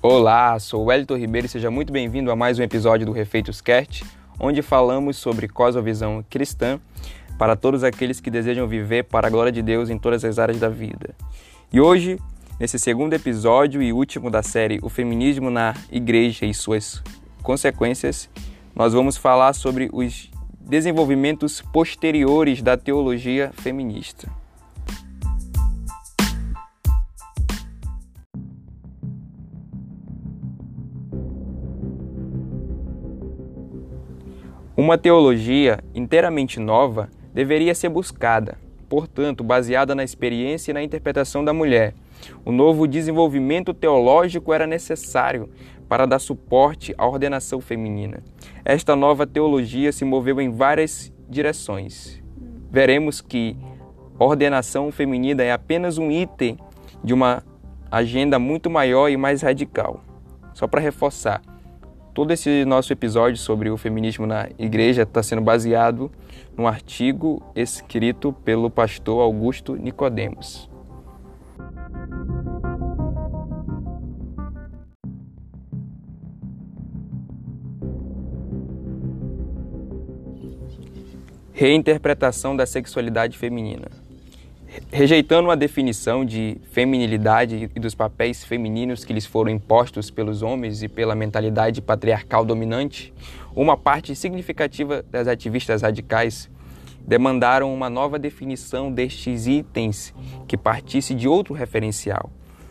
Olá, sou Wellington Ribeiro e seja muito bem-vindo a mais um episódio do Refeitos Cast, onde falamos sobre cosmovisão cristã para todos aqueles que desejam viver para a glória de Deus em todas as áreas da vida. E hoje, nesse segundo episódio e último da série O Feminismo na Igreja e suas consequências, nós vamos falar sobre os desenvolvimentos posteriores da teologia feminista. Uma teologia inteiramente nova deveria ser buscada, portanto, baseada na experiência e na interpretação da mulher. O novo desenvolvimento teológico era necessário para dar suporte à ordenação feminina. Esta nova teologia se moveu em várias direções. Veremos que ordenação feminina é apenas um item de uma agenda muito maior e mais radical. Só para reforçar, Todo esse nosso episódio sobre o feminismo na igreja está sendo baseado num artigo escrito pelo pastor Augusto Nicodemos. Reinterpretação da sexualidade feminina. Rejeitando a definição de feminilidade e dos papéis femininos que lhes foram impostos pelos homens e pela mentalidade patriarcal dominante, uma parte significativa das ativistas radicais demandaram uma nova definição destes itens que partisse de outro referencial.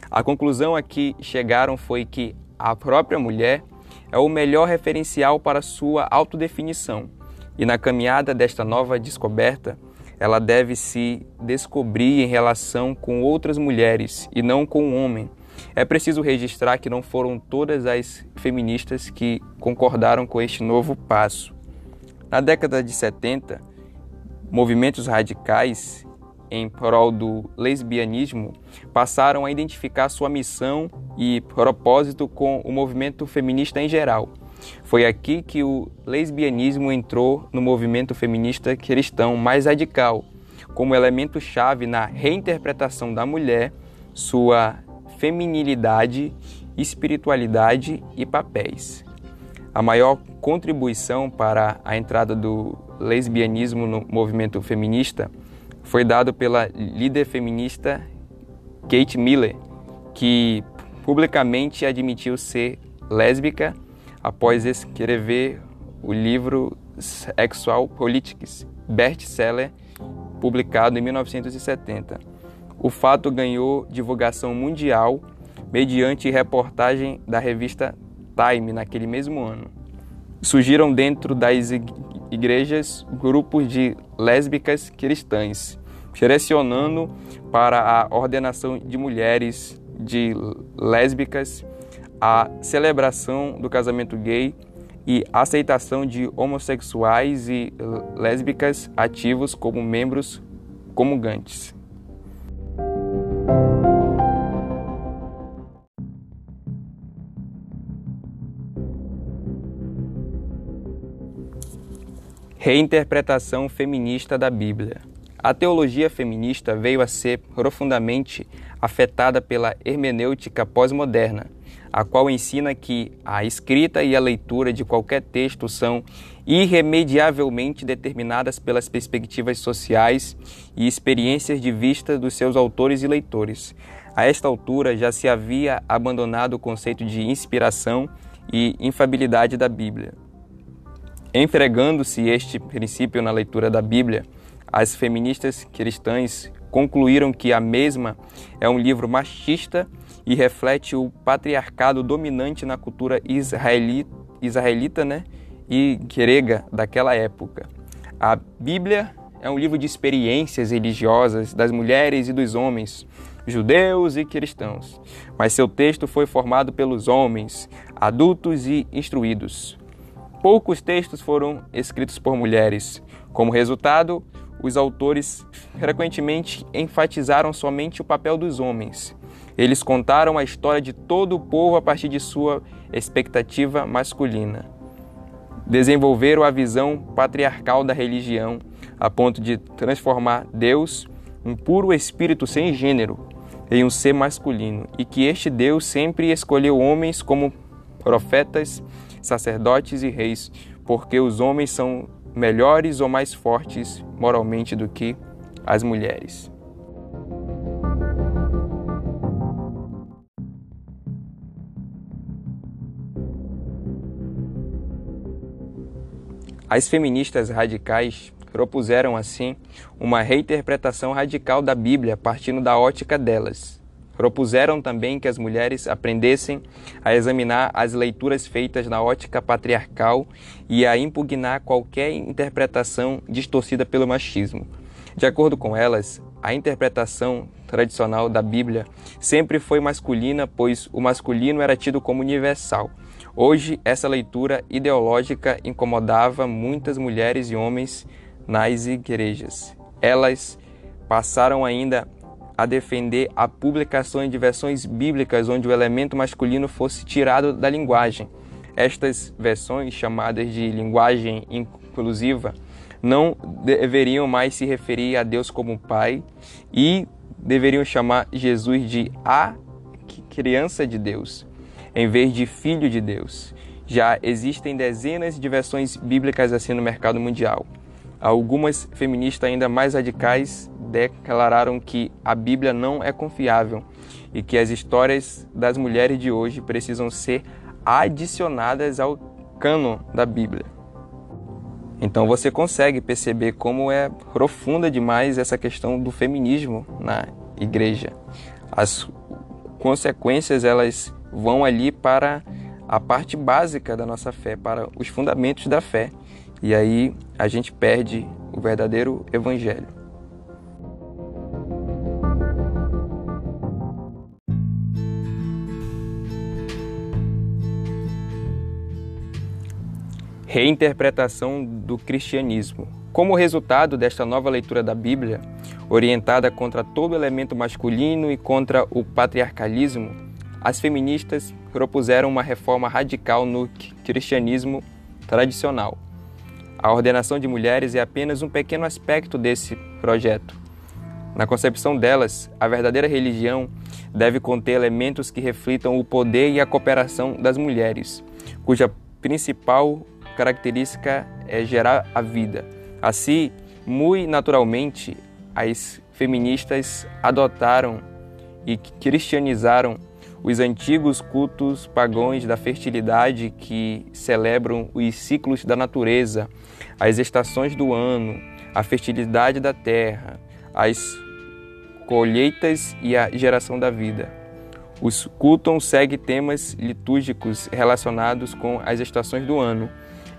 A conclusão a que chegaram foi que a própria mulher é o melhor referencial para sua autodefinição, e na caminhada desta nova descoberta, ela deve se descobrir em relação com outras mulheres e não com o um homem. É preciso registrar que não foram todas as feministas que concordaram com este novo passo. Na década de 70, movimentos radicais em prol do lesbianismo passaram a identificar sua missão e propósito com o movimento feminista em geral. Foi aqui que o lesbianismo entrou no movimento feminista cristão mais radical, como elemento-chave na reinterpretação da mulher, sua feminilidade, espiritualidade e papéis. A maior contribuição para a entrada do lesbianismo no movimento feminista foi dado pela líder feminista Kate Miller, que publicamente admitiu ser lésbica após escrever o livro Sexual Politics, best-seller, publicado em 1970. O fato ganhou divulgação mundial mediante reportagem da revista Time naquele mesmo ano. Surgiram dentro das igrejas grupos de lésbicas cristãs, direcionando para a ordenação de mulheres de lésbicas a celebração do casamento gay e aceitação de homossexuais e lésbicas ativos como membros comungantes. Reinterpretação feminista da Bíblia. A teologia feminista veio a ser profundamente afetada pela hermenêutica pós-moderna, a qual ensina que a escrita e a leitura de qualquer texto são irremediavelmente determinadas pelas perspectivas sociais e experiências de vista dos seus autores e leitores. A esta altura já se havia abandonado o conceito de inspiração e infabilidade da Bíblia. Enfregando-se este princípio na leitura da Bíblia, as feministas cristãs concluíram que a mesma é um livro machista e reflete o patriarcado dominante na cultura israelita, israelita né, e grega daquela época. A Bíblia é um livro de experiências religiosas das mulheres e dos homens, judeus e cristãos, mas seu texto foi formado pelos homens, adultos e instruídos. Poucos textos foram escritos por mulheres. Como resultado, os autores frequentemente enfatizaram somente o papel dos homens. Eles contaram a história de todo o povo a partir de sua expectativa masculina. Desenvolveram a visão patriarcal da religião, a ponto de transformar Deus, um puro espírito sem gênero, em um ser masculino e que este Deus sempre escolheu homens como profetas, sacerdotes e reis, porque os homens são melhores ou mais fortes moralmente do que as mulheres. As feministas radicais propuseram, assim, uma reinterpretação radical da Bíblia partindo da ótica delas. Propuseram também que as mulheres aprendessem a examinar as leituras feitas na ótica patriarcal e a impugnar qualquer interpretação distorcida pelo machismo. De acordo com elas, a interpretação tradicional da Bíblia sempre foi masculina, pois o masculino era tido como universal Hoje, essa leitura ideológica incomodava muitas mulheres e homens nas igrejas. Elas passaram ainda a defender a publicação de versões bíblicas onde o elemento masculino fosse tirado da linguagem. Estas versões, chamadas de linguagem inclusiva, não deveriam mais se referir a Deus como Pai e deveriam chamar Jesus de a criança de Deus em vez de filho de Deus. Já existem dezenas de versões bíblicas assim no mercado mundial. Algumas feministas ainda mais radicais declararam que a Bíblia não é confiável e que as histórias das mulheres de hoje precisam ser adicionadas ao cânon da Bíblia. Então você consegue perceber como é profunda demais essa questão do feminismo na igreja. As consequências elas vão ali para a parte básica da nossa fé, para os fundamentos da fé. E aí a gente perde o verdadeiro evangelho. Reinterpretação do cristianismo. Como resultado desta nova leitura da Bíblia, orientada contra todo elemento masculino e contra o patriarcalismo, as feministas propuseram uma reforma radical no cristianismo tradicional. A ordenação de mulheres é apenas um pequeno aspecto desse projeto. Na concepção delas, a verdadeira religião deve conter elementos que reflitam o poder e a cooperação das mulheres, cuja principal característica é gerar a vida. Assim, muito naturalmente, as feministas adotaram e cristianizaram os antigos cultos pagãos da fertilidade que celebram os ciclos da natureza, as estações do ano, a fertilidade da terra, as colheitas e a geração da vida. Os cultos seguem temas litúrgicos relacionados com as estações do ano.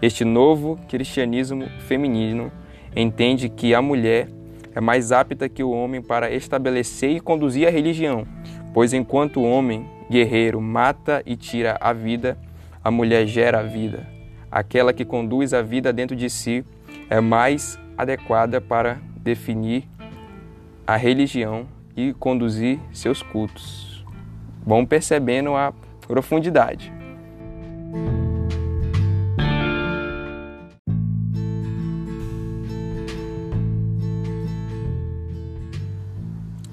Este novo cristianismo feminino entende que a mulher é mais apta que o homem para estabelecer e conduzir a religião, pois enquanto o homem guerreiro mata e tira a vida, a mulher gera a vida. Aquela que conduz a vida dentro de si é mais adequada para definir a religião e conduzir seus cultos. Vão percebendo a profundidade.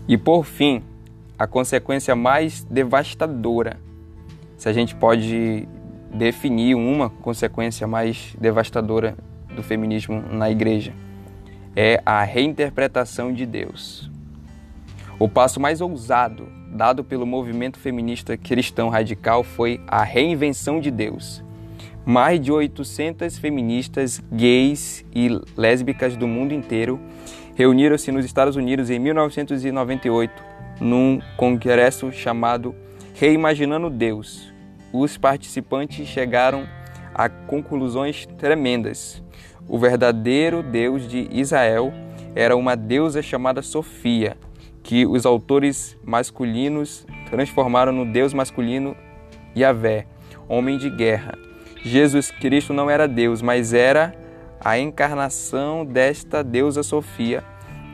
E por fim, a consequência mais devastadora, se a gente pode definir uma consequência mais devastadora do feminismo na igreja, é a reinterpretação de Deus. O passo mais ousado dado pelo movimento feminista cristão radical foi a reinvenção de Deus. Mais de 800 feministas gays e lésbicas do mundo inteiro reuniram-se nos Estados Unidos em 1998 num congresso chamado Reimaginando Deus. Os participantes chegaram a conclusões tremendas. O verdadeiro Deus de Israel era uma deusa chamada Sofia, que os autores masculinos transformaram no Deus masculino Yahvé, homem de guerra. Jesus Cristo não era Deus, mas era a encarnação desta deusa Sofia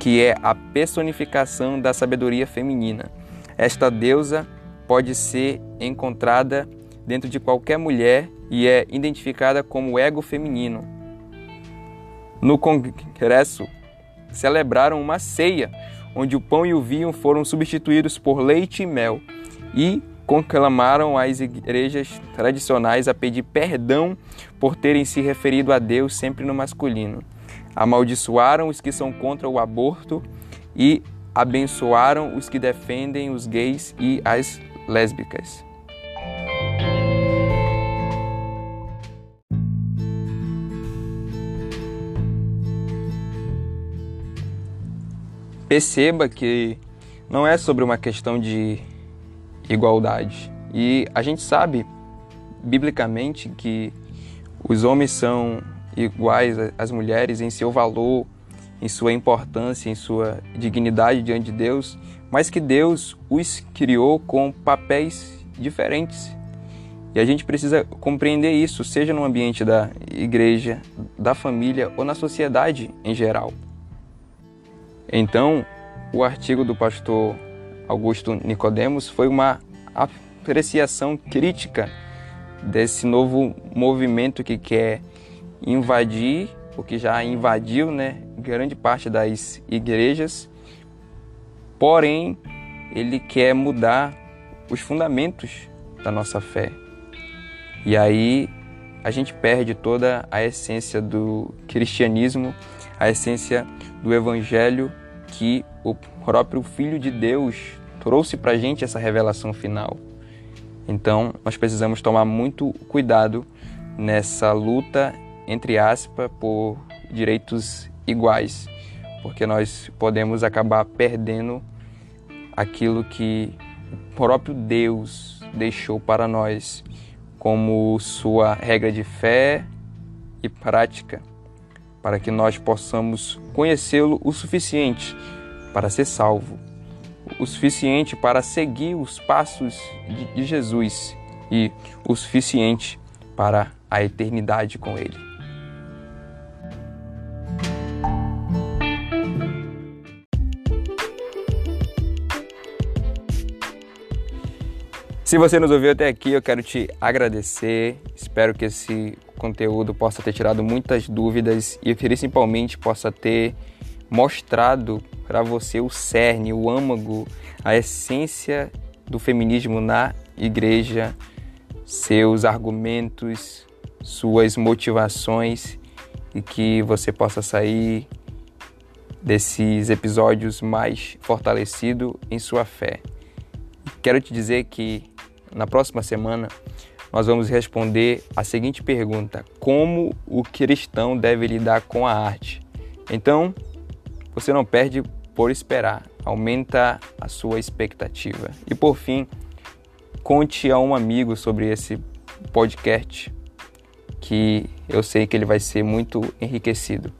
que é a personificação da sabedoria feminina. Esta deusa pode ser encontrada dentro de qualquer mulher e é identificada como ego feminino. No congresso, celebraram uma ceia onde o pão e o vinho foram substituídos por leite e mel, e conclamaram as igrejas tradicionais a pedir perdão por terem se referido a Deus sempre no masculino. Amaldiçoaram os que são contra o aborto e abençoaram os que defendem os gays e as lésbicas. Perceba que não é sobre uma questão de igualdade. E a gente sabe, biblicamente, que os homens são iguais às mulheres em seu valor, em sua importância, em sua dignidade diante de Deus, mas que Deus os criou com papéis diferentes. E a gente precisa compreender isso, seja no ambiente da igreja, da família ou na sociedade em geral. Então, o artigo do pastor Augusto Nicodemos foi uma apreciação crítica desse novo movimento que quer invadir, o que já invadiu, né, grande parte das igrejas. Porém, ele quer mudar os fundamentos da nossa fé. E aí a gente perde toda a essência do cristianismo, a essência do evangelho que o próprio Filho de Deus trouxe para a gente essa revelação final. Então, nós precisamos tomar muito cuidado nessa luta, entre aspas, por direitos iguais, porque nós podemos acabar perdendo aquilo que o próprio Deus deixou para nós como sua regra de fé e prática para que nós possamos conhecê-lo o suficiente para ser salvo, o suficiente para seguir os passos de Jesus e o suficiente para a eternidade com Ele. Se você nos ouviu até aqui, eu quero te agradecer. Espero que esse conteúdo possa ter tirado muitas dúvidas e principalmente possa ter mostrado para você o cerne, o âmago, a essência do feminismo na igreja, seus argumentos, suas motivações e que você possa sair desses episódios mais fortalecido em sua fé. Quero te dizer que na próxima semana, nós vamos responder a seguinte pergunta: Como o cristão deve lidar com a arte? Então, você não perde por esperar, aumenta a sua expectativa. E por fim, conte a um amigo sobre esse podcast, que eu sei que ele vai ser muito enriquecido.